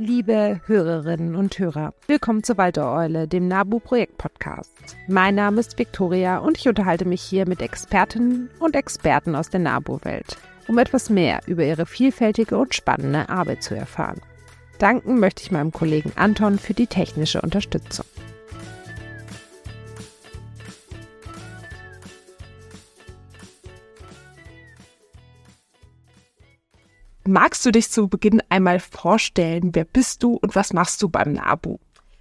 Liebe Hörerinnen und Hörer, willkommen zur Waldereule, dem NABU-Projekt-Podcast. Mein Name ist Viktoria und ich unterhalte mich hier mit Expertinnen und Experten aus der NABU-Welt, um etwas mehr über ihre vielfältige und spannende Arbeit zu erfahren. Danken möchte ich meinem Kollegen Anton für die technische Unterstützung. Magst du dich zu Beginn einmal vorstellen? Wer bist du und was machst du beim NABU?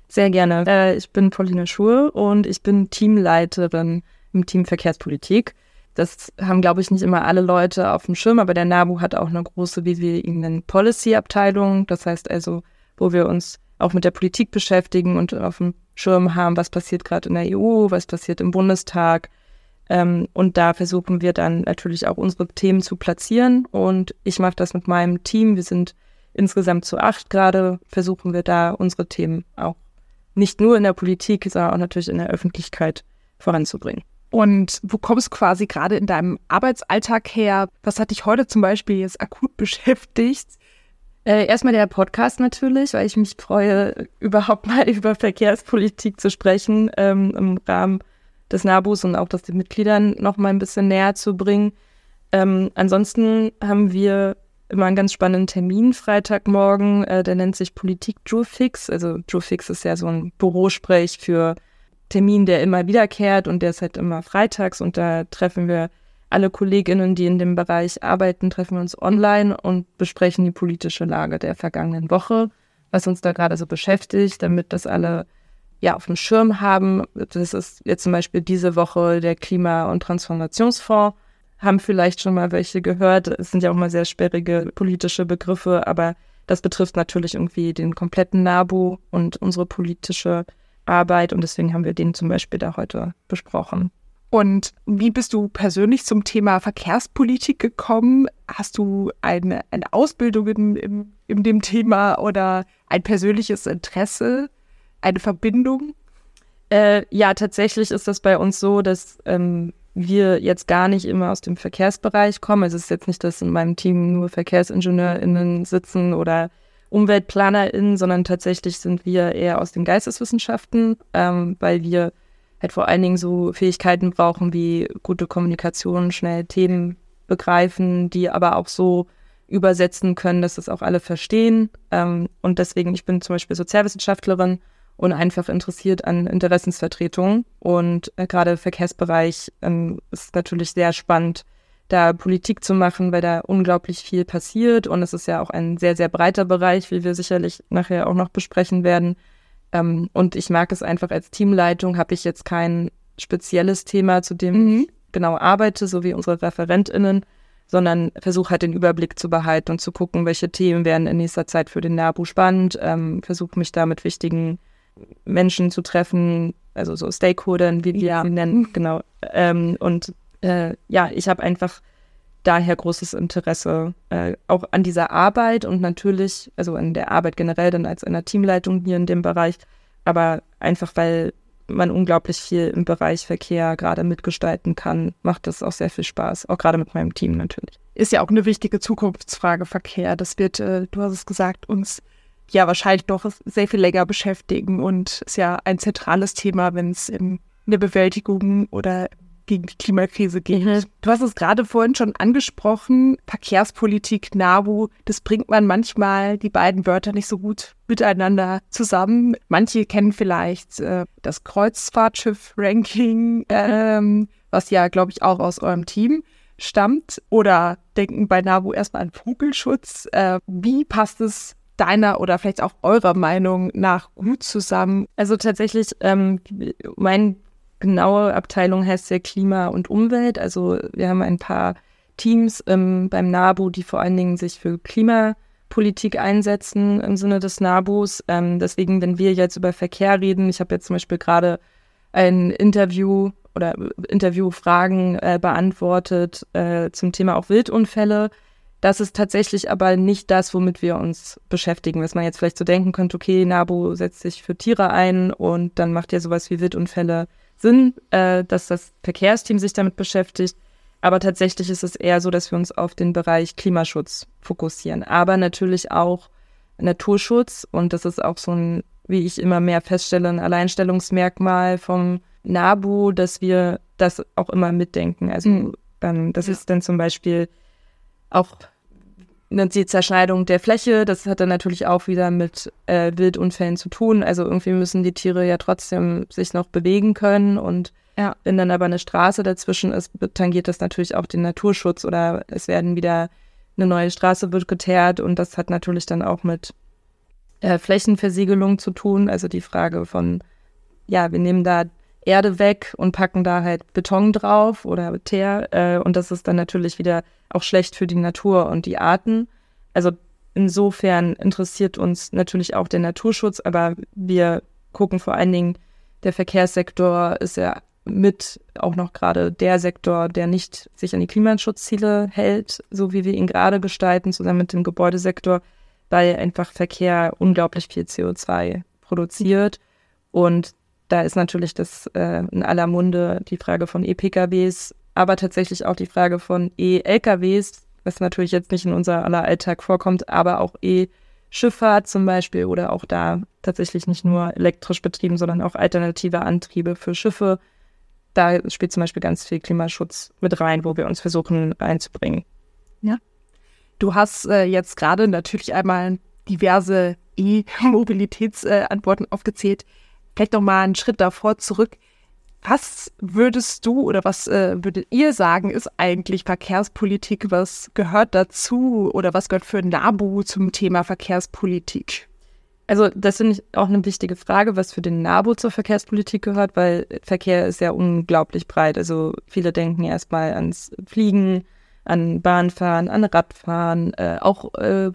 Sehr gerne. Äh, ich bin Pauline Schur und ich bin Teamleiterin im Team Verkehrspolitik. Das haben, glaube ich, nicht immer alle Leute auf dem Schirm, aber der NABU hat auch eine große, wie wir ihn nennen, Policy-Abteilung. Das heißt also, wo wir uns auch mit der Politik beschäftigen und auf dem Schirm haben, was passiert gerade in der EU, was passiert im Bundestag, ähm, und da versuchen wir dann natürlich auch unsere Themen zu platzieren. Und ich mache das mit meinem Team. Wir sind insgesamt zu acht gerade, versuchen wir da unsere Themen auch nicht nur in der Politik, sondern auch natürlich in der Öffentlichkeit voranzubringen. Und wo kommst du quasi gerade in deinem Arbeitsalltag her? Was hat dich heute zum Beispiel jetzt akut beschäftigt? Äh, erstmal der Podcast natürlich, weil ich mich freue, überhaupt mal über Verkehrspolitik zu sprechen ähm, im Rahmen des NABUs und auch das den Mitgliedern noch mal ein bisschen näher zu bringen. Ähm, ansonsten haben wir immer einen ganz spannenden Termin Freitagmorgen, äh, der nennt sich Politik Fix. Also Fix ist ja so ein Bürosprech für Termin, der immer wiederkehrt und der ist halt immer freitags und da treffen wir alle Kolleginnen, die in dem Bereich arbeiten, treffen uns online und besprechen die politische Lage der vergangenen Woche, was uns da gerade so beschäftigt, damit das alle ja auf dem Schirm haben. Das ist jetzt zum Beispiel diese Woche der Klima- und Transformationsfonds. Haben vielleicht schon mal welche gehört. Es sind ja auch mal sehr sperrige politische Begriffe, aber das betrifft natürlich irgendwie den kompletten NABU und unsere politische Arbeit. Und deswegen haben wir den zum Beispiel da heute besprochen. Und wie bist du persönlich zum Thema Verkehrspolitik gekommen? Hast du eine, eine Ausbildung in, in, in dem Thema oder ein persönliches Interesse? Eine Verbindung? Äh, ja, tatsächlich ist das bei uns so, dass ähm, wir jetzt gar nicht immer aus dem Verkehrsbereich kommen. Also es ist jetzt nicht, dass in meinem Team nur VerkehrsingenieurInnen sitzen oder UmweltplanerInnen, sondern tatsächlich sind wir eher aus den Geisteswissenschaften, ähm, weil wir halt vor allen Dingen so Fähigkeiten brauchen wie gute Kommunikation, schnell Themen begreifen, die aber auch so übersetzen können, dass das auch alle verstehen. Ähm, und deswegen, ich bin zum Beispiel Sozialwissenschaftlerin und einfach interessiert an Interessensvertretung. Und äh, gerade Verkehrsbereich ähm, ist natürlich sehr spannend, da Politik zu machen, weil da unglaublich viel passiert. Und es ist ja auch ein sehr, sehr breiter Bereich, wie wir sicherlich nachher auch noch besprechen werden. Ähm, und ich mag es einfach als Teamleitung, habe ich jetzt kein spezielles Thema, zu dem mhm. ich genau arbeite, so wie unsere ReferentInnen, sondern versuche halt den Überblick zu behalten und zu gucken, welche Themen werden in nächster Zeit für den NABU spannend, ähm, versuche mich da mit wichtigen Menschen zu treffen, also so Stakeholdern, wie wir ja. sie nennen, genau. Ähm, und äh, ja, ich habe einfach daher großes Interesse äh, auch an dieser Arbeit und natürlich, also an der Arbeit generell dann als einer Teamleitung hier in dem Bereich, aber einfach weil man unglaublich viel im Bereich Verkehr gerade mitgestalten kann, macht das auch sehr viel Spaß, auch gerade mit meinem Team natürlich. Ist ja auch eine wichtige Zukunftsfrage Verkehr. Das wird, äh, du hast es gesagt, uns ja wahrscheinlich noch sehr viel länger beschäftigen und ist ja ein zentrales Thema, wenn es in der Bewältigung oder gegen die Klimakrise geht. Mhm. Du hast es gerade vorhin schon angesprochen, Verkehrspolitik, NABU, das bringt man manchmal die beiden Wörter nicht so gut miteinander zusammen. Manche kennen vielleicht äh, das Kreuzfahrtschiff-Ranking, ähm, was ja, glaube ich, auch aus eurem Team stammt oder denken bei NABU erstmal an Vogelschutz. Äh, wie passt es deiner oder vielleicht auch eurer Meinung nach gut zusammen? Also tatsächlich, ähm, mein genaue Abteilung heißt ja Klima und Umwelt. Also wir haben ein paar Teams ähm, beim NABU, die vor allen Dingen sich für Klimapolitik einsetzen im Sinne des NABUs. Ähm, deswegen, wenn wir jetzt über Verkehr reden, ich habe jetzt zum Beispiel gerade ein Interview oder Interviewfragen äh, beantwortet äh, zum Thema auch Wildunfälle. Das ist tatsächlich aber nicht das, womit wir uns beschäftigen. Was man jetzt vielleicht so denken könnte, okay, NABU setzt sich für Tiere ein und dann macht ja sowas wie Wildunfälle Sinn, äh, dass das Verkehrsteam sich damit beschäftigt. Aber tatsächlich ist es eher so, dass wir uns auf den Bereich Klimaschutz fokussieren. Aber natürlich auch Naturschutz. Und das ist auch so ein, wie ich immer mehr feststelle, ein Alleinstellungsmerkmal vom NABU, dass wir das auch immer mitdenken. Also mhm. ähm, das ja. ist dann zum Beispiel auch die Zerschneidung der Fläche, das hat dann natürlich auch wieder mit äh, Wildunfällen zu tun. Also irgendwie müssen die Tiere ja trotzdem sich noch bewegen können und ja. wenn dann aber eine Straße dazwischen ist, tangiert das natürlich auch den Naturschutz oder es werden wieder eine neue Straße wird geteert und das hat natürlich dann auch mit äh, Flächenversiegelung zu tun. Also die Frage von, ja, wir nehmen da Erde weg und packen da halt Beton drauf oder Teer. Äh, und das ist dann natürlich wieder auch schlecht für die Natur und die Arten. Also insofern interessiert uns natürlich auch der Naturschutz, aber wir gucken vor allen Dingen, der Verkehrssektor ist ja mit auch noch gerade der Sektor, der nicht sich an die Klimaschutzziele hält, so wie wir ihn gerade gestalten, zusammen mit dem Gebäudesektor, weil einfach Verkehr unglaublich viel CO2 produziert. Und da ist natürlich das äh, in aller Munde die Frage von E-PKWs, aber tatsächlich auch die Frage von E-LKWs, was natürlich jetzt nicht in unser aller Alltag vorkommt, aber auch E-Schifffahrt zum Beispiel oder auch da tatsächlich nicht nur elektrisch betrieben, sondern auch alternative Antriebe für Schiffe. Da spielt zum Beispiel ganz viel Klimaschutz mit rein, wo wir uns versuchen reinzubringen. Ja. Du hast äh, jetzt gerade natürlich einmal diverse E-Mobilitätsantworten äh, aufgezählt vielleicht noch mal einen Schritt davor zurück. Was würdest du oder was äh, würdet ihr sagen, ist eigentlich Verkehrspolitik? Was gehört dazu oder was gehört für NABU zum Thema Verkehrspolitik? Also das finde ich auch eine wichtige Frage, was für den NABU zur Verkehrspolitik gehört, weil Verkehr ist ja unglaublich breit. Also viele denken erstmal ans Fliegen, an Bahnfahren, an Radfahren, äh, auch äh,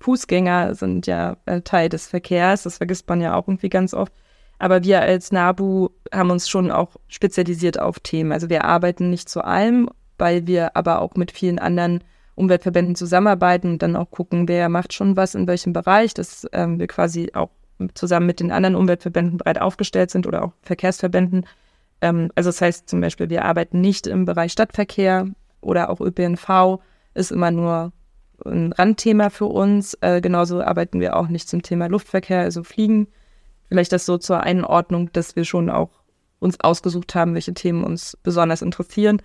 Fußgänger sind ja äh, Teil des Verkehrs. Das vergisst man ja auch irgendwie ganz oft. Aber wir als NABU haben uns schon auch spezialisiert auf Themen. Also wir arbeiten nicht zu allem, weil wir aber auch mit vielen anderen Umweltverbänden zusammenarbeiten und dann auch gucken, wer macht schon was in welchem Bereich, dass ähm, wir quasi auch zusammen mit den anderen Umweltverbänden breit aufgestellt sind oder auch Verkehrsverbänden. Ähm, also das heißt zum Beispiel, wir arbeiten nicht im Bereich Stadtverkehr oder auch ÖPNV, ist immer nur ein Randthema für uns. Äh, genauso arbeiten wir auch nicht zum Thema Luftverkehr, also Fliegen Vielleicht das so zur Einordnung, dass wir schon auch uns ausgesucht haben, welche Themen uns besonders interessieren.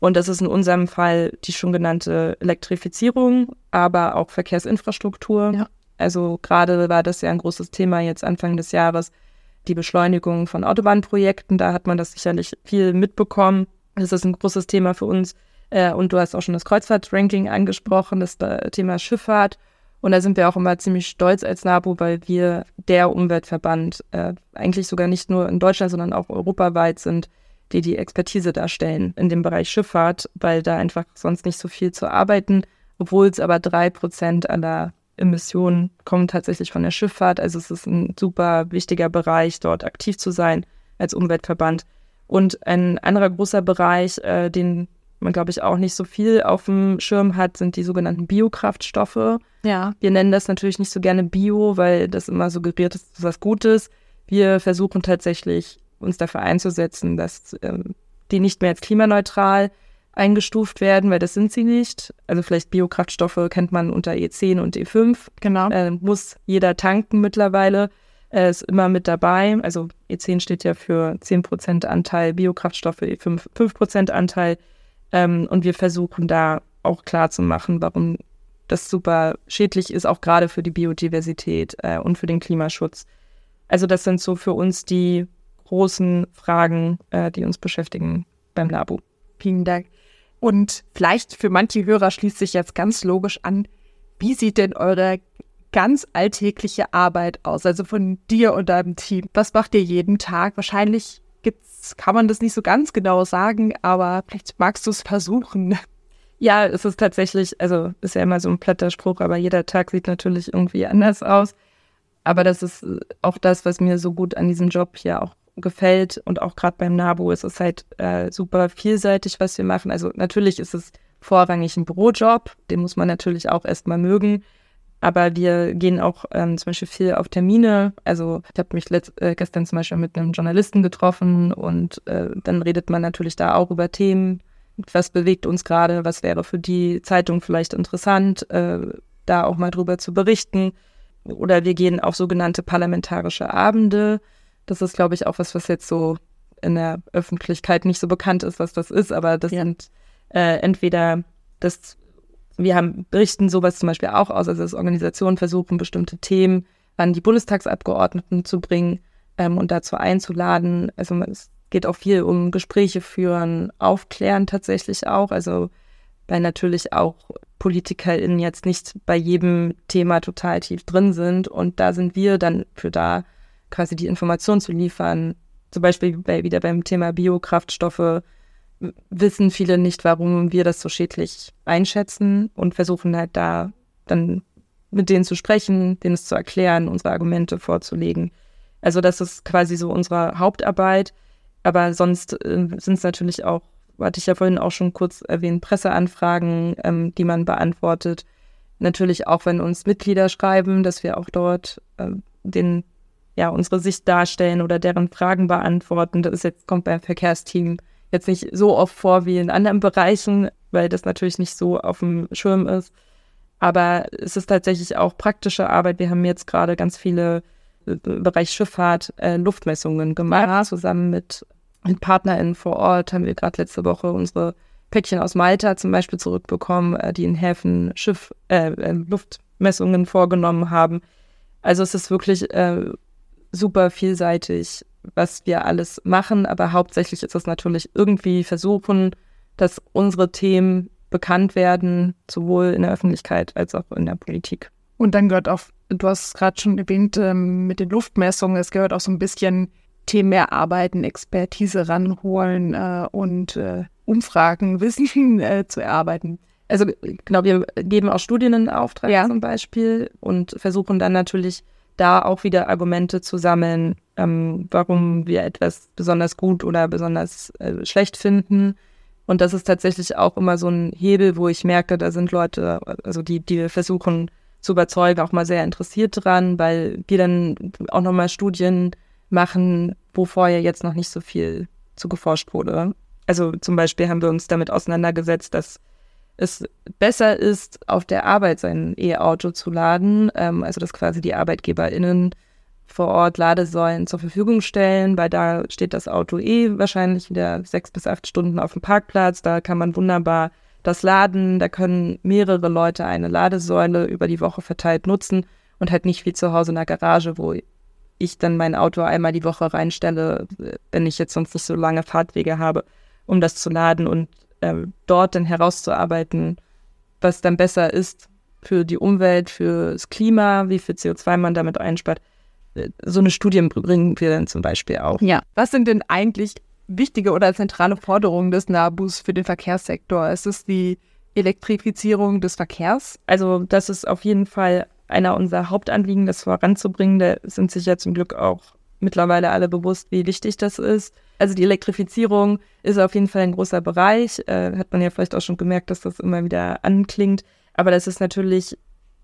Und das ist in unserem Fall die schon genannte Elektrifizierung, aber auch Verkehrsinfrastruktur. Ja. Also gerade war das ja ein großes Thema jetzt Anfang des Jahres, die Beschleunigung von Autobahnprojekten. Da hat man das sicherlich viel mitbekommen. Das ist ein großes Thema für uns. Äh, und du hast auch schon das Kreuzfahrtranking angesprochen, das Thema Schifffahrt. Und da sind wir auch immer ziemlich stolz als NABU, weil wir der Umweltverband äh, eigentlich sogar nicht nur in Deutschland, sondern auch europaweit sind, die die Expertise darstellen in dem Bereich Schifffahrt, weil da einfach sonst nicht so viel zu arbeiten, obwohl es aber drei Prozent aller Emissionen kommen tatsächlich von der Schifffahrt. Also es ist ein super wichtiger Bereich, dort aktiv zu sein als Umweltverband. Und ein anderer großer Bereich, äh, den man, glaube ich, auch nicht so viel auf dem Schirm hat, sind die sogenannten Biokraftstoffe. Ja. Wir nennen das natürlich nicht so gerne Bio, weil das immer suggeriert ist, dass was Gutes. Wir versuchen tatsächlich, uns dafür einzusetzen, dass ähm, die nicht mehr als klimaneutral eingestuft werden, weil das sind sie nicht. Also vielleicht Biokraftstoffe kennt man unter E10 und E5. Genau. Äh, muss jeder tanken mittlerweile. Äh, ist immer mit dabei. Also E10 steht ja für 10% Anteil Biokraftstoffe, E5 5% Anteil. Ähm, und wir versuchen da auch klar zu machen, warum das super schädlich ist, auch gerade für die Biodiversität äh, und für den Klimaschutz. Also das sind so für uns die großen Fragen, äh, die uns beschäftigen beim LABU. Vielen Dank. Und vielleicht für manche Hörer schließt sich jetzt ganz logisch an, wie sieht denn eure ganz alltägliche Arbeit aus? Also von dir und deinem Team. Was macht ihr jeden Tag? Wahrscheinlich kann man das nicht so ganz genau sagen, aber vielleicht magst du es versuchen. Ja, es ist tatsächlich, also ist ja immer so ein platter Spruch, aber jeder Tag sieht natürlich irgendwie anders aus. Aber das ist auch das, was mir so gut an diesem Job hier auch gefällt und auch gerade beim NABU ist es halt äh, super vielseitig, was wir machen. Also natürlich ist es vorrangig ein Bürojob, den muss man natürlich auch erstmal mögen. Aber wir gehen auch ähm, zum Beispiel viel auf Termine. Also ich habe mich letzt, äh, gestern zum Beispiel mit einem Journalisten getroffen und äh, dann redet man natürlich da auch über Themen. Was bewegt uns gerade? Was wäre für die Zeitung vielleicht interessant, äh, da auch mal drüber zu berichten? oder wir gehen auf sogenannte parlamentarische Abende. Das ist, glaube ich, auch was, was jetzt so in der Öffentlichkeit nicht so bekannt ist, was das ist, aber das ja. sind äh, entweder das, wir haben, berichten sowas zum Beispiel auch aus, also dass Organisationen versuchen, bestimmte Themen an die Bundestagsabgeordneten zu bringen ähm, und dazu einzuladen. Also es geht auch viel um Gespräche führen, aufklären tatsächlich auch, also weil natürlich auch PolitikerInnen jetzt nicht bei jedem Thema total tief drin sind. Und da sind wir dann für da, quasi die Information zu liefern, zum Beispiel bei, wieder beim Thema Biokraftstoffe wissen viele nicht, warum wir das so schädlich einschätzen und versuchen halt da dann mit denen zu sprechen, denen es zu erklären, unsere Argumente vorzulegen. Also das ist quasi so unsere Hauptarbeit. Aber sonst äh, sind es natürlich auch, hatte ich ja vorhin auch schon kurz erwähnt, Presseanfragen, ähm, die man beantwortet. Natürlich auch, wenn uns Mitglieder schreiben, dass wir auch dort äh, den ja, unsere Sicht darstellen oder deren Fragen beantworten. Das ist jetzt, kommt beim Verkehrsteam jetzt nicht so oft vor wie in anderen Bereichen, weil das natürlich nicht so auf dem Schirm ist. Aber es ist tatsächlich auch praktische Arbeit. Wir haben jetzt gerade ganz viele äh, im Bereich Schifffahrt äh, Luftmessungen gemacht, zusammen mit, mit PartnerInnen vor Ort. Haben wir gerade letzte Woche unsere Päckchen aus Malta zum Beispiel zurückbekommen, äh, die in Häfen Schiff, äh, äh Luftmessungen vorgenommen haben. Also es ist wirklich äh, super vielseitig, was wir alles machen, aber hauptsächlich ist es natürlich irgendwie versuchen, dass unsere Themen bekannt werden, sowohl in der Öffentlichkeit als auch in der Politik. Und dann gehört auch, du hast es gerade schon erwähnt, ähm, mit den Luftmessungen, es gehört auch so ein bisschen Themen erarbeiten, Expertise ranholen äh, und äh, Umfragen, Wissen äh, zu erarbeiten. Also genau, wir geben auch Studien in Auftrag ja. zum Beispiel und versuchen dann natürlich da auch wieder Argumente zu sammeln, ähm, warum wir etwas besonders gut oder besonders äh, schlecht finden. Und das ist tatsächlich auch immer so ein Hebel, wo ich merke, da sind Leute, also die, die wir versuchen zu überzeugen, auch mal sehr interessiert dran, weil wir dann auch nochmal Studien machen, wo vorher jetzt noch nicht so viel zu geforscht wurde. Also zum Beispiel haben wir uns damit auseinandergesetzt, dass es besser ist, auf der Arbeit sein E-Auto zu laden, ähm, also dass quasi die ArbeitgeberInnen vor Ort Ladesäulen zur Verfügung stellen, weil da steht das Auto eh wahrscheinlich wieder sechs bis acht Stunden auf dem Parkplatz. Da kann man wunderbar das laden. Da können mehrere Leute eine Ladesäule über die Woche verteilt nutzen und halt nicht wie zu Hause in der Garage, wo ich dann mein Auto einmal die Woche reinstelle, wenn ich jetzt sonst nicht so lange Fahrtwege habe, um das zu laden. Und ähm, dort dann herauszuarbeiten, was dann besser ist für die Umwelt, für das Klima, wie viel CO2 man damit einspart. So eine Studie bringen wir dann zum Beispiel auch. Ja. Was sind denn eigentlich wichtige oder zentrale Forderungen des NABUs für den Verkehrssektor? Ist es die Elektrifizierung des Verkehrs? Also das ist auf jeden Fall einer unserer Hauptanliegen, das voranzubringen. Da sind sich ja zum Glück auch mittlerweile alle bewusst, wie wichtig das ist. Also die Elektrifizierung ist auf jeden Fall ein großer Bereich. Äh, hat man ja vielleicht auch schon gemerkt, dass das immer wieder anklingt. Aber das ist natürlich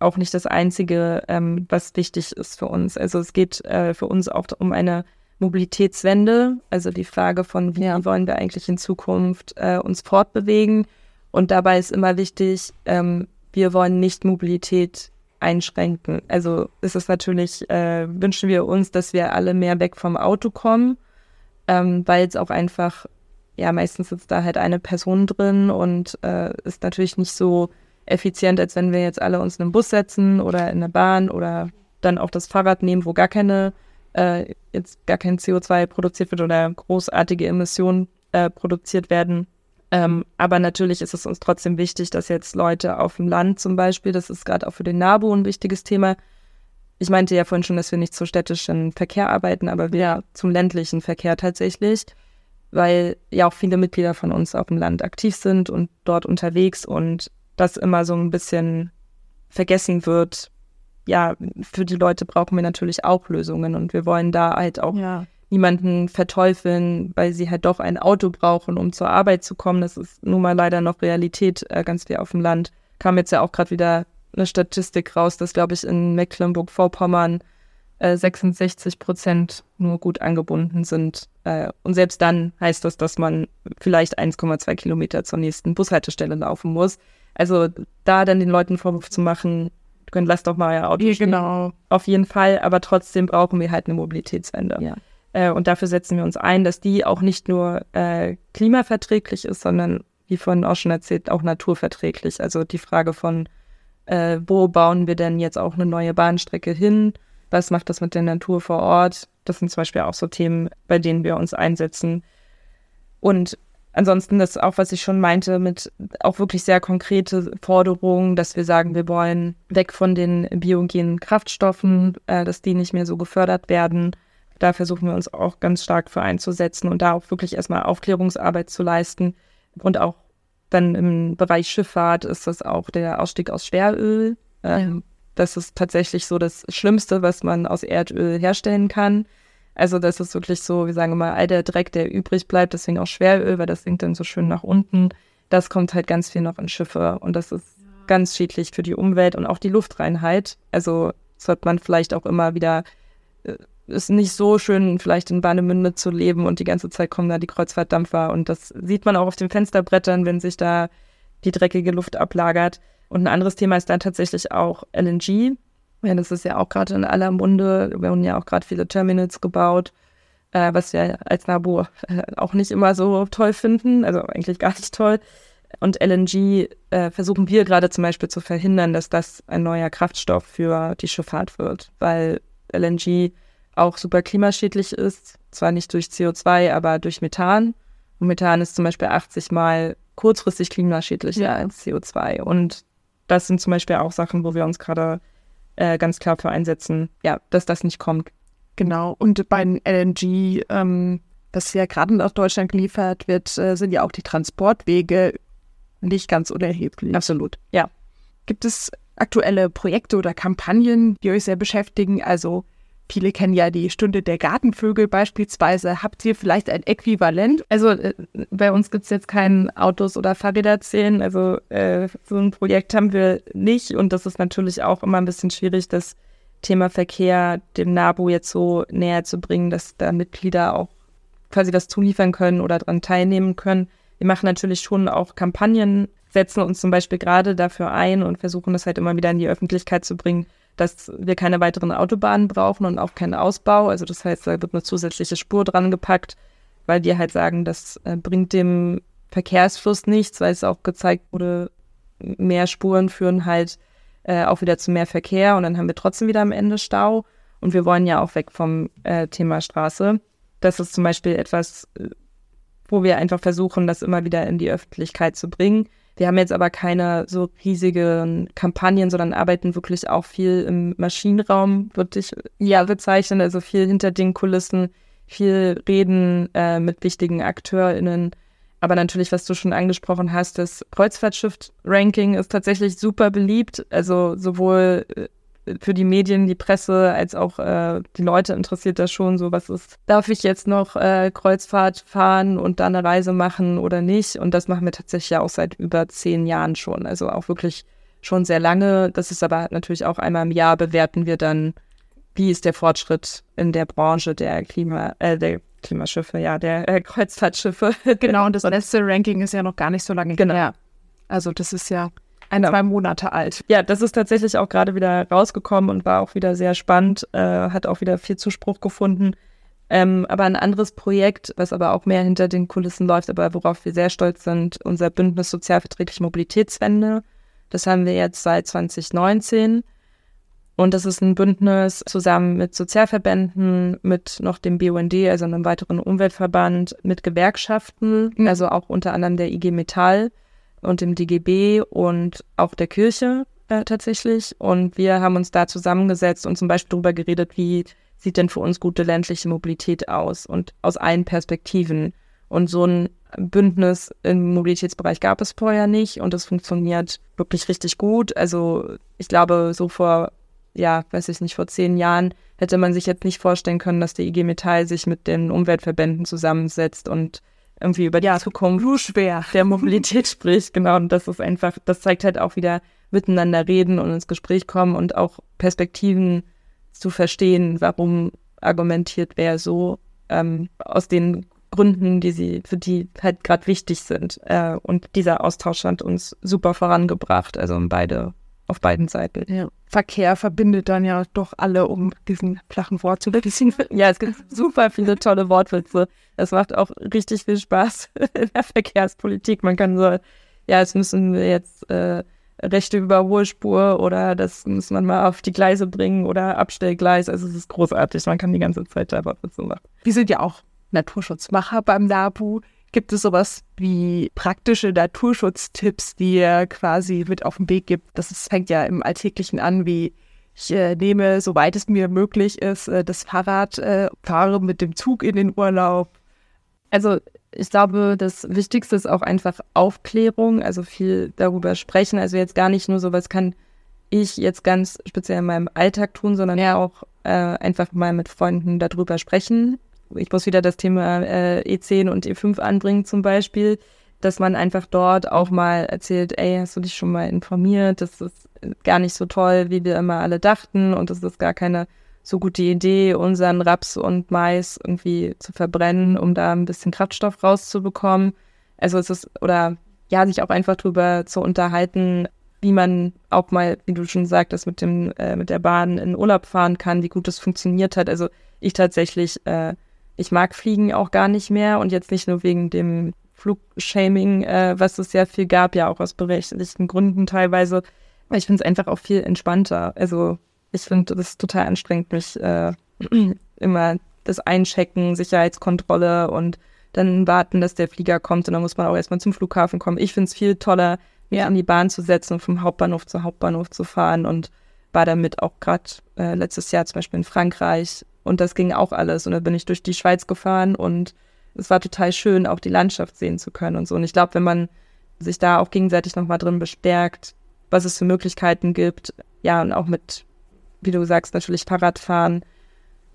auch nicht das Einzige, ähm, was wichtig ist für uns. Also es geht äh, für uns auch um eine Mobilitätswende, also die Frage von, wie ja. wollen wir eigentlich in Zukunft äh, uns fortbewegen. Und dabei ist immer wichtig, ähm, wir wollen nicht Mobilität einschränken. Also ist es natürlich, äh, wünschen wir uns, dass wir alle mehr weg vom Auto kommen, ähm, weil es auch einfach, ja, meistens sitzt da halt eine Person drin und äh, ist natürlich nicht so effizient, als wenn wir jetzt alle uns in einen Bus setzen oder in eine Bahn oder dann auch das Fahrrad nehmen, wo gar keine, äh, jetzt gar kein CO2 produziert wird oder großartige Emissionen äh, produziert werden. Ähm, aber natürlich ist es uns trotzdem wichtig, dass jetzt Leute auf dem Land zum Beispiel, das ist gerade auch für den NABU ein wichtiges Thema. Ich meinte ja vorhin schon, dass wir nicht zu städtischen Verkehr arbeiten, aber wir zum ländlichen Verkehr tatsächlich, weil ja auch viele Mitglieder von uns auf dem Land aktiv sind und dort unterwegs und das immer so ein bisschen vergessen wird. Ja, für die Leute brauchen wir natürlich auch Lösungen und wir wollen da halt auch ja niemanden verteufeln, weil sie halt doch ein Auto brauchen, um zur Arbeit zu kommen. Das ist nun mal leider noch Realität äh, ganz viel auf dem Land. Kam jetzt ja auch gerade wieder eine Statistik raus, dass, glaube ich, in Mecklenburg-Vorpommern äh, 66 Prozent nur gut angebunden sind. Äh, und selbst dann heißt das, dass man vielleicht 1,2 Kilometer zur nächsten Bushaltestelle laufen muss. Also da dann den Leuten Vorwurf zu machen, können, lasst doch mal euer Auto Ja, stehen. genau. Auf jeden Fall, aber trotzdem brauchen wir halt eine Mobilitätswende. Ja. Äh, und dafür setzen wir uns ein, dass die auch nicht nur äh, klimaverträglich ist, sondern, wie vorhin auch schon erzählt, auch naturverträglich. Also die Frage von, äh, wo bauen wir denn jetzt auch eine neue Bahnstrecke hin? Was macht das mit der Natur vor Ort? Das sind zum Beispiel auch so Themen, bei denen wir uns einsetzen. Und ansonsten das auch, was ich schon meinte, mit auch wirklich sehr konkrete Forderungen, dass wir sagen, wir wollen weg von den biogenen Kraftstoffen, äh, dass die nicht mehr so gefördert werden. Da versuchen wir uns auch ganz stark für einzusetzen und da auch wirklich erstmal Aufklärungsarbeit zu leisten. Und auch dann im Bereich Schifffahrt ist das auch der Ausstieg aus Schweröl. Ähm, Das ist tatsächlich so das Schlimmste, was man aus Erdöl herstellen kann. Also das ist wirklich so, wir sagen immer, all der Dreck, der übrig bleibt, deswegen auch Schweröl, weil das sinkt dann so schön nach unten. Das kommt halt ganz viel noch in Schiffe und das ist ganz schädlich für die Umwelt und auch die Luftreinheit. Also sollte man vielleicht auch immer wieder, äh, ist nicht so schön, vielleicht in Warnemünde zu leben und die ganze Zeit kommen da die Kreuzfahrtdampfer und das sieht man auch auf den Fensterbrettern, wenn sich da die dreckige Luft ablagert. Und ein anderes Thema ist dann tatsächlich auch LNG. Ja, das ist ja auch gerade in aller Munde. Wir haben ja auch gerade viele Terminals gebaut, äh, was wir als Nabo äh, auch nicht immer so toll finden, also eigentlich gar nicht toll. Und LNG äh, versuchen wir gerade zum Beispiel zu verhindern, dass das ein neuer Kraftstoff für die Schifffahrt wird, weil LNG auch super klimaschädlich ist, zwar nicht durch CO2, aber durch Methan. Und Methan ist zum Beispiel 80 mal kurzfristig klimaschädlicher Ja. als CO2. Und das sind zum Beispiel auch Sachen, wo wir uns gerade äh, ganz klar für einsetzen, ja, dass das nicht kommt. Genau. Und bei den LNG, ähm, was ja gerade nach Deutschland geliefert wird, äh, sind ja auch die Transportwege nicht ganz unerheblich. Absolut. Ja. Gibt es aktuelle Projekte oder Kampagnen, die euch sehr beschäftigen? Also viele kennen ja die Stunde der Gartenvögel beispielsweise. Habt ihr vielleicht ein Äquivalent? Also äh, bei uns gibt es jetzt kein Autos- oder Fahrräder zählen. Also äh, so ein Projekt haben wir nicht. Und das ist natürlich auch immer ein bisschen schwierig, das Thema Verkehr dem NABU jetzt so näher zu bringen, dass da Mitglieder auch quasi das zuliefern können oder daran teilnehmen können. Wir machen natürlich schon auch Kampagnen, setzen uns zum Beispiel gerade dafür ein und versuchen das halt immer wieder in die Öffentlichkeit zu bringen, dass wir keine weiteren Autobahnen brauchen und auch keinen Ausbau. Also das heißt, da wird eine zusätzliche Spur dran gepackt, weil wir halt sagen, das äh, bringt dem Verkehrsfluss nichts, weil es auch gezeigt wurde, mehr Spuren führen halt äh, auch wieder zu mehr Verkehr und dann haben wir trotzdem wieder am Ende Stau. Und wir wollen ja auch weg vom äh, Thema Straße. Das ist zum Beispiel etwas, äh, wo wir einfach versuchen, das immer wieder in die Öffentlichkeit zu bringen. Wir haben jetzt aber keine so riesigen Kampagnen, sondern arbeiten wirklich auch viel im Maschinenraum, würde ich ja bezeichnen, also viel hinter den Kulissen, viel reden äh, mit wichtigen AkteurInnen. Aber natürlich, was du schon angesprochen hast, das Kreuzfahrtschiff-Ranking ist tatsächlich super beliebt. Also sowohl äh, für die Medien, die Presse, als auch äh, die Leute interessiert das schon so, was ist, darf ich jetzt noch äh, Kreuzfahrt fahren und dann eine Reise machen oder nicht? Und das machen wir tatsächlich ja auch seit über zehn Jahren schon. Also auch wirklich schon sehr lange. Das ist aber natürlich auch einmal im Jahr bewerten wir dann, wie ist der Fortschritt in der Branche der Klima, äh, der Klimaschiffe, ja, der äh, Kreuzfahrtschiffe. Genau, und das letzte Ranking ist ja noch gar nicht so lange Genau. her. Also das ist ja Genau. zwei Monate alt. Ja, das ist tatsächlich auch gerade wieder rausgekommen und war auch wieder sehr spannend, äh, hat auch wieder viel Zuspruch gefunden. Ähm, aber ein anderes Projekt, was aber auch mehr hinter den Kulissen läuft, aber worauf wir sehr stolz sind, unser Bündnis Sozialverträgliche Mobilitätswende. Das haben wir jetzt seit 2019. Und das ist ein Bündnis zusammen mit Sozialverbänden, mit noch dem BUND, also einem weiteren Umweltverband, mit Gewerkschaften, Mhm. also auch unter anderem der IG Metall und dem DGB und auch der Kirche äh, tatsächlich. Und wir haben uns da zusammengesetzt und zum Beispiel darüber geredet, wie sieht denn für uns gute ländliche Mobilität aus und aus allen Perspektiven. Und so ein Bündnis im Mobilitätsbereich gab es vorher nicht und das funktioniert wirklich richtig gut. Also ich glaube, so vor, ja, weiß ich nicht, vor zehn Jahren hätte man sich jetzt nicht vorstellen können, dass der IG Metall sich mit den Umweltverbänden zusammensetzt und irgendwie über die Ja, Zukunft Nur schwer. der Mobilität spricht, genau. Und das ist einfach, das zeigt halt auch wieder miteinander reden und ins Gespräch kommen und auch Perspektiven zu verstehen, warum argumentiert wer so ähm, aus den Gründen, die sie, für die halt gerade wichtig sind. Äh, und dieser Austausch hat uns super vorangebracht, also beide auf beiden Seiten. Ja. Verkehr verbindet dann ja doch alle, um diesen flachen Wort zu wissen. Ja, es gibt super viele tolle Wortwitze. Das macht auch richtig viel Spaß in der Verkehrspolitik. Man kann so, ja, es müssen wir jetzt äh, rechte Überholspur oder das muss man mal auf die Gleise bringen oder Abstellgleis. Also es ist großartig. Man kann die ganze Zeit da Wortwitze machen. Wir sind ja auch Naturschutzmacher beim NABU. Gibt es sowas wie praktische Naturschutztipps, die ihr quasi mit auf den Weg gibt? Das fängt ja im Alltäglichen an, wie ich äh, nehme, soweit es mir möglich ist, äh, das Fahrrad, äh, fahre mit dem Zug in den Urlaub. Also ich glaube, das Wichtigste ist auch einfach Aufklärung, also viel darüber sprechen. Also jetzt gar nicht nur so, was kann ich jetzt ganz speziell in meinem Alltag tun, sondern ja auch äh, einfach mal mit Freunden darüber sprechen ich muss wieder das Thema äh, E10 und E5 anbringen zum Beispiel, dass man einfach dort auch mal erzählt, ey, hast du dich schon mal informiert? Das ist gar nicht so toll, wie wir immer alle dachten und das ist gar keine so gute Idee, unseren Raps und Mais irgendwie zu verbrennen, um da ein bisschen Kraftstoff rauszubekommen. Also es ist, oder ja, sich auch einfach drüber zu unterhalten, wie man auch mal, wie du schon sagtest, mit dem, äh, mit der Bahn in Urlaub fahren kann, wie gut das funktioniert hat. Also ich tatsächlich äh, ich mag Fliegen auch gar nicht mehr und jetzt nicht nur wegen dem Flugshaming, äh, was es ja viel gab, ja auch aus berechtigten Gründen teilweise. Aber ich finde es einfach auch viel entspannter. Also ich finde das total anstrengend, mich äh, immer das Einchecken, Sicherheitskontrolle und dann warten, dass der Flieger kommt und dann muss man auch erstmal zum Flughafen kommen. Ich finde es viel toller, mich ja. an die Bahn zu setzen und vom Hauptbahnhof zu Hauptbahnhof zu fahren und war damit auch gerade äh, letztes Jahr zum Beispiel in Frankreich und das ging auch alles. Und dann bin ich durch die Schweiz gefahren und es war total schön, auch die Landschaft sehen zu können und so. Und ich glaube, wenn man sich da auch gegenseitig nochmal drin bestärkt, was es für Möglichkeiten gibt, ja, und auch mit, wie du sagst, natürlich Fahrradfahren.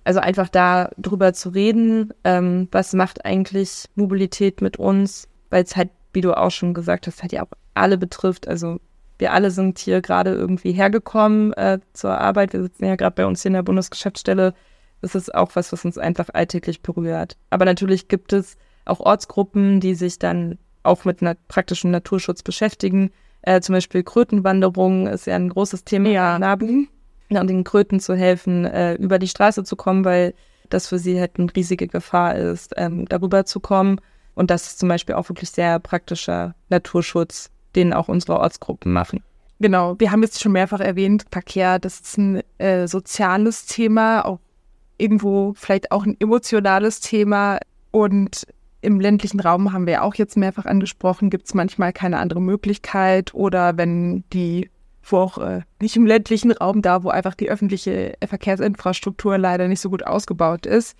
Also einfach da drüber zu reden, ähm, was macht eigentlich Mobilität mit uns, weil es halt, wie du auch schon gesagt hast, halt ja auch alle betrifft. Also wir alle sind hier gerade irgendwie hergekommen äh, zur Arbeit. Wir sitzen ja gerade bei uns hier in der Bundesgeschäftsstelle das ist auch was, was uns einfach alltäglich berührt. Aber natürlich gibt es auch Ortsgruppen, die sich dann auch mit nat praktischen Naturschutz beschäftigen. Äh, zum Beispiel Krötenwanderung ist ja ein großes Thema ja. in Nabu. Ja, den Kröten zu helfen, äh, über die Straße zu kommen, weil das für sie halt eine riesige Gefahr ist, ähm, darüber zu kommen. Und das ist zum Beispiel auch wirklich sehr praktischer Naturschutz, den auch unsere Ortsgruppen machen. Genau, wir haben jetzt schon mehrfach erwähnt, Verkehr, das ist ein äh, soziales Thema, auch irgendwo vielleicht auch ein emotionales Thema. Und im ländlichen Raum haben wir auch jetzt mehrfach angesprochen, gibt es manchmal keine andere Möglichkeit oder wenn die, wo auch äh, nicht im ländlichen Raum, da wo einfach die öffentliche Verkehrsinfrastruktur leider nicht so gut ausgebaut ist,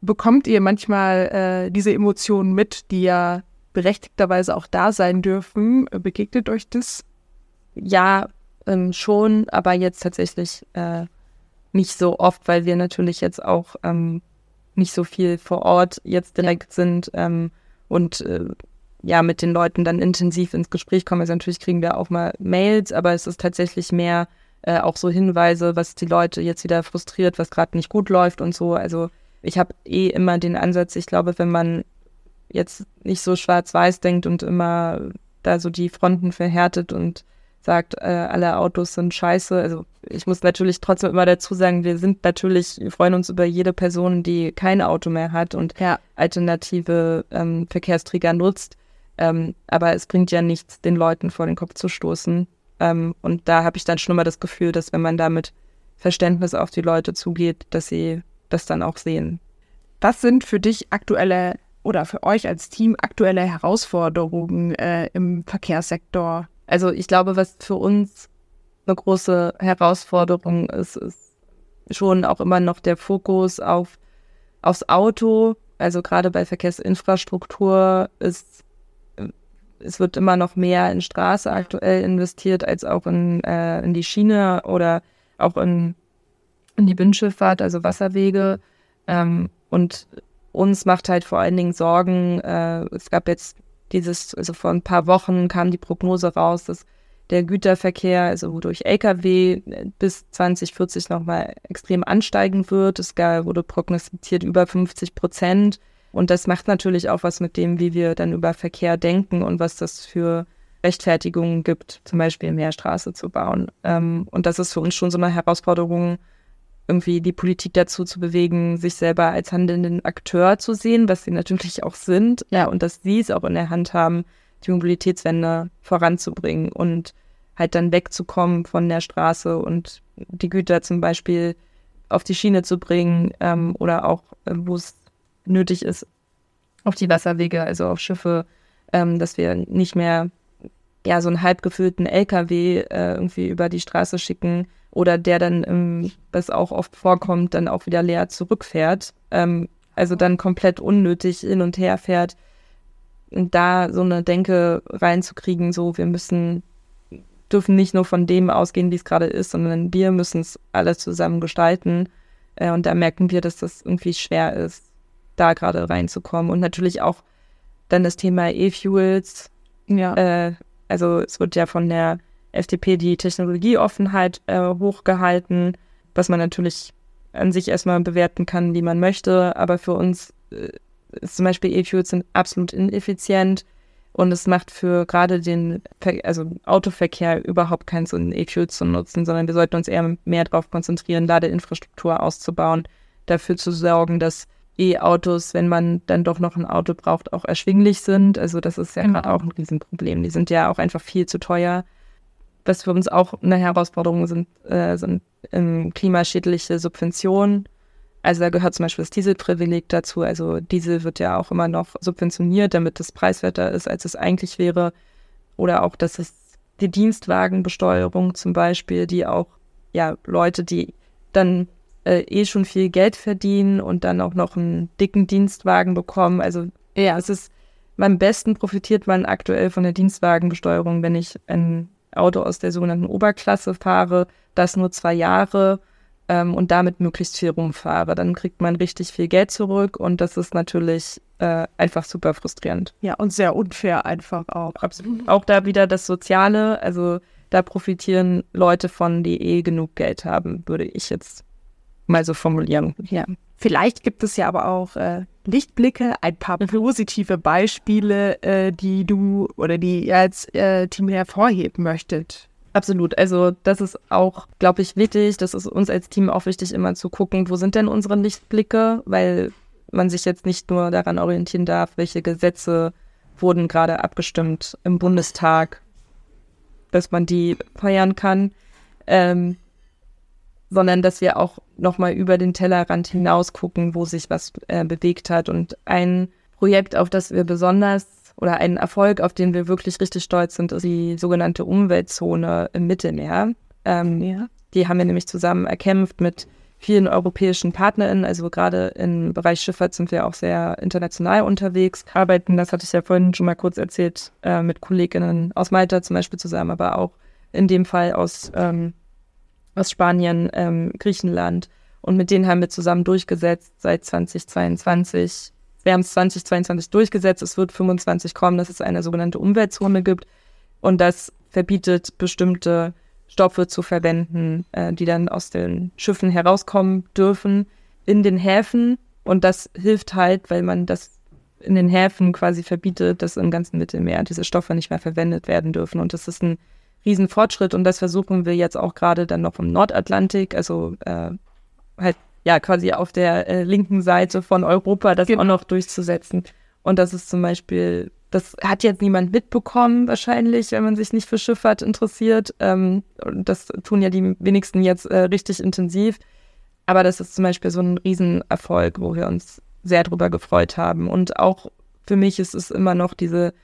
bekommt ihr manchmal äh, diese Emotionen mit, die ja berechtigterweise auch da sein dürfen. Begegnet euch das? Ja, ähm, schon, aber jetzt tatsächlich äh, nicht so oft, weil wir natürlich jetzt auch ähm, nicht so viel vor Ort jetzt direkt sind ähm, und äh, ja mit den Leuten dann intensiv ins Gespräch kommen. Also natürlich kriegen wir auch mal Mails, aber es ist tatsächlich mehr äh, auch so Hinweise, was die Leute jetzt wieder frustriert, was gerade nicht gut läuft und so. Also ich habe eh immer den Ansatz, ich glaube, wenn man jetzt nicht so schwarz-weiß denkt und immer da so die Fronten verhärtet und sagt, äh, alle Autos sind scheiße. Also ich muss natürlich trotzdem immer dazu sagen, wir sind natürlich, wir freuen uns über jede Person, die kein Auto mehr hat und ja. alternative ähm, Verkehrsträger nutzt. Ähm, aber es bringt ja nichts, den Leuten vor den Kopf zu stoßen. Ähm, und da habe ich dann schon immer das Gefühl, dass wenn man da mit Verständnis auf die Leute zugeht, dass sie das dann auch sehen. Was sind für dich aktuelle oder für euch als Team aktuelle Herausforderungen äh, im Verkehrssektor? Also ich glaube, was für uns eine große Herausforderung ist, ist schon auch immer noch der Fokus auf aufs Auto. Also gerade bei Verkehrsinfrastruktur ist es wird immer noch mehr in Straße aktuell investiert als auch in, äh, in die Schiene oder auch in, in die Binnenschifffahrt, also Wasserwege. Ähm, und uns macht halt vor allen Dingen Sorgen, äh, es gab jetzt dieses, also vor ein paar Wochen kam die Prognose raus, dass der Güterverkehr, also durch Lkw bis 2040 nochmal extrem ansteigen wird. Es wurde prognostiziert über 50 Prozent. Und das macht natürlich auch was mit dem, wie wir dann über Verkehr denken und was das für Rechtfertigungen gibt, zum Beispiel mehr Straße zu bauen. Ähm, und das ist für uns schon so eine Herausforderung, irgendwie die Politik dazu zu bewegen, sich selber als handelnden Akteur zu sehen, was sie natürlich auch sind, ja, und dass sie es auch in der Hand haben, die Mobilitätswende voranzubringen und halt dann wegzukommen von der Straße und die Güter zum Beispiel auf die Schiene zu bringen ähm, oder auch, äh, wo es nötig ist, auf die Wasserwege, also auf Schiffe, ähm, dass wir nicht mehr ja so einen halb gefüllten LKW äh, irgendwie über die Straße schicken oder der dann, ähm, was auch oft vorkommt, dann auch wieder leer zurückfährt. Ähm, also dann komplett unnötig hin und her fährt. Und da so eine Denke reinzukriegen, so wir müssen, dürfen nicht nur von dem ausgehen, wie es gerade ist, sondern wir müssen es alles zusammen gestalten. Äh, und da merken wir, dass das irgendwie schwer ist, da gerade reinzukommen. Und natürlich auch dann das Thema E-Fuels. Ja. Äh, also es wird ja von der FDP die Technologieoffenheit äh, hochgehalten, was man natürlich an sich erstmal bewerten kann, wie man möchte. Aber für uns äh, ist zum Beispiel E-Fuels sind absolut ineffizient und es macht für gerade den also Autoverkehr überhaupt keinen Sinn, E-Fuels zu nutzen, sondern wir sollten uns eher mehr darauf konzentrieren, Ladeinfrastruktur auszubauen, dafür zu sorgen, dass E-Autos, wenn man dann doch noch ein Auto braucht, auch erschwinglich sind. Also das ist ja genau. gerade auch ein Riesenproblem. Die sind ja auch einfach viel zu teuer. Was für uns auch eine Herausforderung sind, äh, sind ähm, klimaschädliche Subventionen. Also da gehört zum Beispiel das Dieselprivileg dazu. Also Diesel wird ja auch immer noch subventioniert, damit es preiswerter ist, als es eigentlich wäre. Oder auch, dass es die Dienstwagenbesteuerung zum Beispiel, die auch ja Leute, die dann äh, eh schon viel Geld verdienen und dann auch noch einen dicken Dienstwagen bekommen. Also ja, es ist, am besten profitiert man aktuell von der Dienstwagenbesteuerung, wenn ich ein Auto aus der sogenannten Oberklasse fahre, das nur zwei Jahre ähm, und damit möglichst viel rumfahre. Dann kriegt man richtig viel Geld zurück und das ist natürlich äh, einfach super frustrierend. Ja, und sehr unfair einfach auch. Absolut. Auch da wieder das Soziale, also da profitieren Leute von, die eh genug Geld haben, würde ich jetzt mal so formulieren. Ja. Vielleicht gibt es ja aber auch äh, Lichtblicke, ein paar mhm. positive Beispiele, äh, die du oder die ihr als äh, Team hervorheben möchtet. Absolut. Also das ist auch, glaube ich, wichtig. Das ist uns als Team auch wichtig, immer zu gucken, wo sind denn unsere Lichtblicke, weil man sich jetzt nicht nur daran orientieren darf, welche Gesetze wurden gerade abgestimmt im Bundestag, dass man die feiern kann. Ähm, sondern dass wir auch nochmal über den Tellerrand hinaus gucken, wo sich was äh, bewegt hat. Und ein Projekt, auf das wir besonders oder ein Erfolg, auf den wir wirklich richtig stolz sind, ist die sogenannte Umweltzone im Mittelmeer. Ähm, ja. Die haben wir nämlich zusammen erkämpft mit vielen europäischen PartnerInnen. Also gerade im Bereich Schifffahrt sind wir auch sehr international unterwegs, arbeiten, das hatte ich ja vorhin schon mal kurz erzählt, äh, mit KollegInnen aus Malta zum Beispiel zusammen, aber auch in dem Fall aus ähm, aus Spanien, ähm, Griechenland. Und mit denen haben wir zusammen durchgesetzt seit 2022. Wir haben es 2022 durchgesetzt, es wird 25 kommen, dass es eine sogenannte Umweltzone gibt. Und das verbietet bestimmte Stoffe zu verwenden, äh, die dann aus den Schiffen herauskommen dürfen in den Häfen. Und das hilft halt, weil man das in den Häfen quasi verbietet, dass im ganzen Mittelmeer diese Stoffe nicht mehr verwendet werden dürfen. Und das ist ein Riesenfortschritt und das versuchen wir jetzt auch gerade dann noch im Nordatlantik, also äh, halt ja quasi auf der äh, linken Seite von Europa, das genau. auch noch durchzusetzen. Und das ist zum Beispiel, das hat jetzt niemand mitbekommen wahrscheinlich, wenn man sich nicht für Schifffahrt interessiert. Ähm, und das tun ja die wenigsten jetzt äh, richtig intensiv. Aber das ist zum Beispiel so ein Riesenerfolg, wo wir uns sehr drüber gefreut haben. Und auch für mich ist es immer noch diese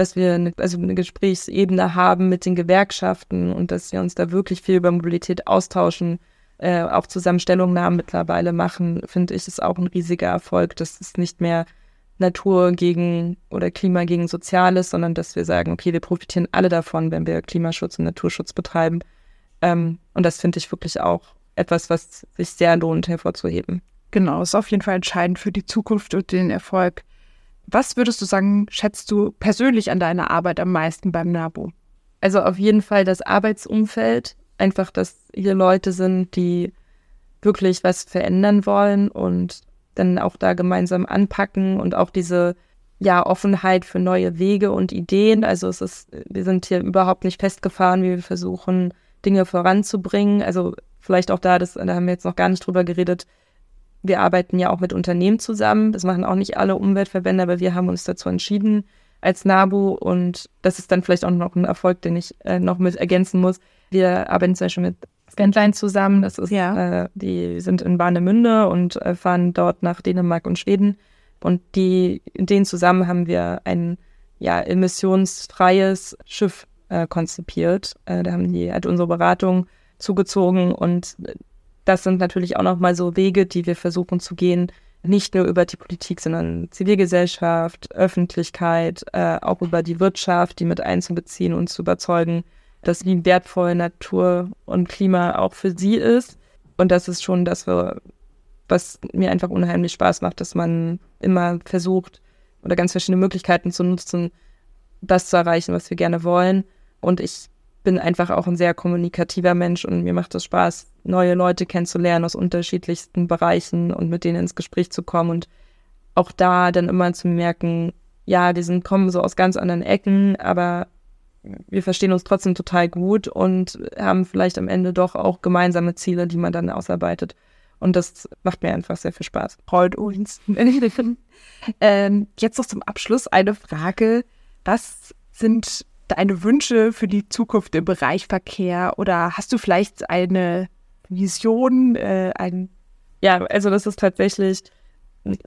dass wir eine, also eine Gesprächsebene haben mit den Gewerkschaften und dass wir uns da wirklich viel über Mobilität austauschen, äh, auch zusammen Stellungnahmen mittlerweile machen, finde ich, ist auch ein riesiger Erfolg. dass es nicht mehr Natur gegen oder Klima gegen Soziales, sondern dass wir sagen, okay, wir profitieren alle davon, wenn wir Klimaschutz und Naturschutz betreiben. Ähm, und das finde ich wirklich auch etwas, was sich sehr lohnt hervorzuheben. Genau, ist auf jeden Fall entscheidend für die Zukunft und den Erfolg was würdest du sagen, schätzt du persönlich an deiner Arbeit am meisten beim NABU? Also auf jeden Fall das Arbeitsumfeld. Einfach, dass hier Leute sind, die wirklich was verändern wollen und dann auch da gemeinsam anpacken und auch diese ja, Offenheit für neue Wege und Ideen. Also es ist, wir sind hier überhaupt nicht festgefahren, wie wir versuchen, Dinge voranzubringen. Also vielleicht auch da, das, da haben wir jetzt noch gar nicht drüber geredet. Wir arbeiten ja auch mit Unternehmen zusammen. Das machen auch nicht alle Umweltverbände, aber wir haben uns dazu entschieden als NABU und das ist dann vielleicht auch noch ein Erfolg, den ich äh, noch mit ergänzen muss. Wir arbeiten zum Beispiel mit Scantline zusammen. Das ist, ja. äh, die sind in Warnemünde und äh, fahren dort nach Dänemark und Schweden. Und die, in denen zusammen haben wir ein ja, emissionsfreies Schiff äh, konzipiert. Äh, da haben die halt unsere Beratung zugezogen und das sind natürlich auch nochmal so Wege, die wir versuchen zu gehen, nicht nur über die Politik, sondern Zivilgesellschaft, Öffentlichkeit, äh, auch über die Wirtschaft, die mit einzubeziehen und zu überzeugen, dass wie wertvoll Natur und Klima auch für sie ist. Und das ist schon das, was mir einfach unheimlich Spaß macht, dass man immer versucht oder ganz verschiedene Möglichkeiten zu nutzen, das zu erreichen, was wir gerne wollen. Und ich bin einfach auch ein sehr kommunikativer Mensch und mir macht es Spaß, neue Leute kennenzulernen aus unterschiedlichsten Bereichen und mit denen ins Gespräch zu kommen und auch da dann immer zu merken, ja, wir sind, kommen so aus ganz anderen Ecken, aber wir verstehen uns trotzdem total gut und haben vielleicht am Ende doch auch gemeinsame Ziele, die man dann ausarbeitet. Und das macht mir einfach sehr viel Spaß. Freut uns. ähm, jetzt noch zum Abschluss eine Frage. Was sind deine Wünsche für die Zukunft im Bereich Verkehr oder hast du vielleicht eine Vision, äh, ein Ja, also das ist tatsächlich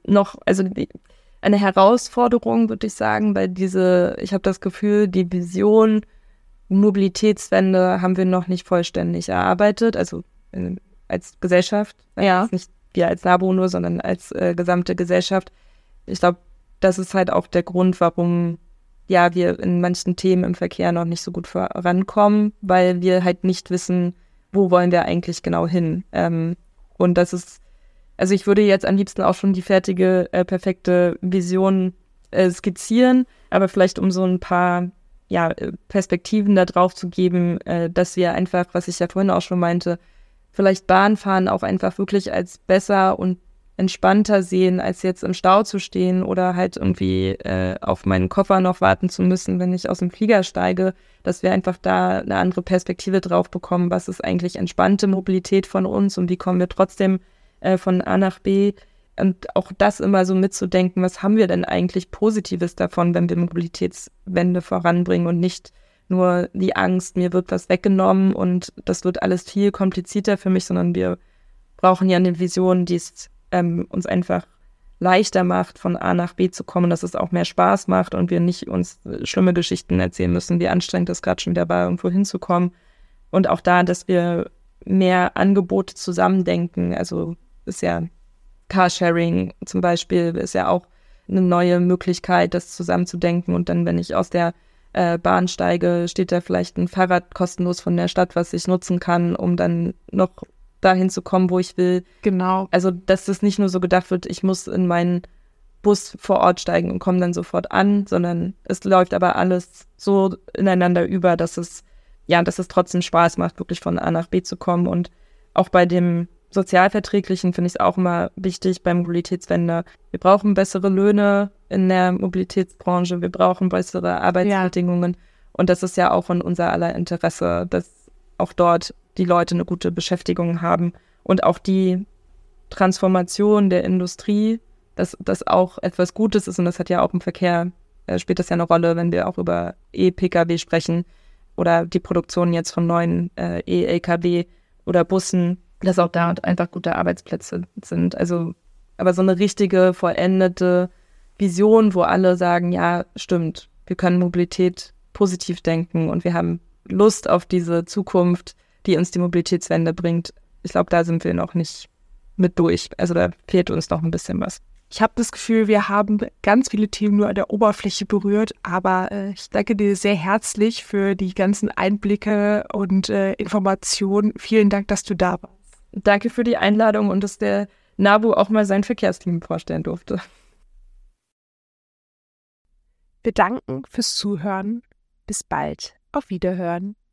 noch, also eine Herausforderung, würde ich sagen, weil diese, ich habe das Gefühl, die Vision Mobilitätswende haben wir noch nicht vollständig erarbeitet, also in, als Gesellschaft. Ja. Nicht wir als NABU nur, sondern als äh, gesamte Gesellschaft. Ich glaube, das ist halt auch der Grund, warum ja wir in manchen Themen im Verkehr noch nicht so gut vorankommen, weil wir halt nicht wissen, wo wollen wir eigentlich genau hin. Ähm, und das ist also ich würde jetzt am liebsten auch schon die fertige, äh, perfekte Vision äh, skizzieren, aber vielleicht um so ein paar ja, äh, Perspektiven da drauf zu geben, äh, dass wir einfach, was ich ja vorhin auch schon meinte, vielleicht Bahnfahren auch einfach wirklich als besser und entspannter sehen, als jetzt im Stau zu stehen oder halt irgendwie äh, auf meinen Koffer noch warten zu müssen, wenn ich aus dem Flieger steige, dass wir einfach da eine andere Perspektive drauf bekommen, was ist eigentlich entspannte Mobilität von uns und wie kommen wir trotzdem äh, von A nach B. Und auch das immer so mitzudenken, was haben wir denn eigentlich Positives davon, wenn wir Mobilitätswende voranbringen und nicht nur die Angst, mir wird was weggenommen und das wird alles viel komplizierter für mich, sondern wir brauchen ja eine Vision, die es ähm, uns einfach leichter macht, von A nach B zu kommen, dass es auch mehr Spaß macht und wir nicht uns schlimme Geschichten erzählen müssen, wie anstrengend es gerade schon wieder war, irgendwo hinzukommen. Und auch da, dass wir mehr Angebote zusammendenken, also ist ja Carsharing zum Beispiel, ist ja auch eine neue Möglichkeit, das zusammenzudenken. Und dann, wenn ich aus der äh, Bahn steige, steht da vielleicht ein Fahrrad kostenlos von der Stadt, was ich nutzen kann, um dann noch dahin zu kommen, wo ich will. Genau. Also, dass das nicht nur so gedacht wird, ich muss in meinen Bus vor Ort steigen und komme dann sofort an, sondern es läuft aber alles so ineinander über, dass es, ja, dass es trotzdem Spaß macht, wirklich von A nach B zu kommen. Und auch bei dem Sozialverträglichen finde ich es auch immer wichtig beim Mobilitätswende. Wir brauchen bessere Löhne in der Mobilitätsbranche, wir brauchen bessere Arbeitsbedingungen. Ja. Und das ist ja auch in unser aller Interesse, dass auch dort die Leute eine gute Beschäftigung haben und auch die Transformation der Industrie, dass das auch etwas Gutes ist und das hat ja auch im Verkehr, äh, spielt das ja eine Rolle, wenn wir auch über E-Pkw sprechen oder die Produktion jetzt von neuen äh, E-Lkw oder Bussen dass auch da einfach gute Arbeitsplätze sind. Also, aber so eine richtige, vollendete Vision, wo alle sagen, ja, stimmt, wir können Mobilität positiv denken und wir haben Lust auf diese Zukunft, die uns die Mobilitätswende bringt. Ich glaube, da sind wir noch nicht mit durch. Also da fehlt uns noch ein bisschen was. Ich habe das Gefühl, wir haben ganz viele Themen nur an der Oberfläche berührt, aber äh, ich danke dir sehr herzlich für die ganzen Einblicke und äh, Informationen. Vielen Dank, dass du da warst. Danke für die Einladung und dass der NABU auch mal sein Verkehrsteam vorstellen durfte. Wir danken fürs Zuhören. Bis bald. Auf Wiederhören.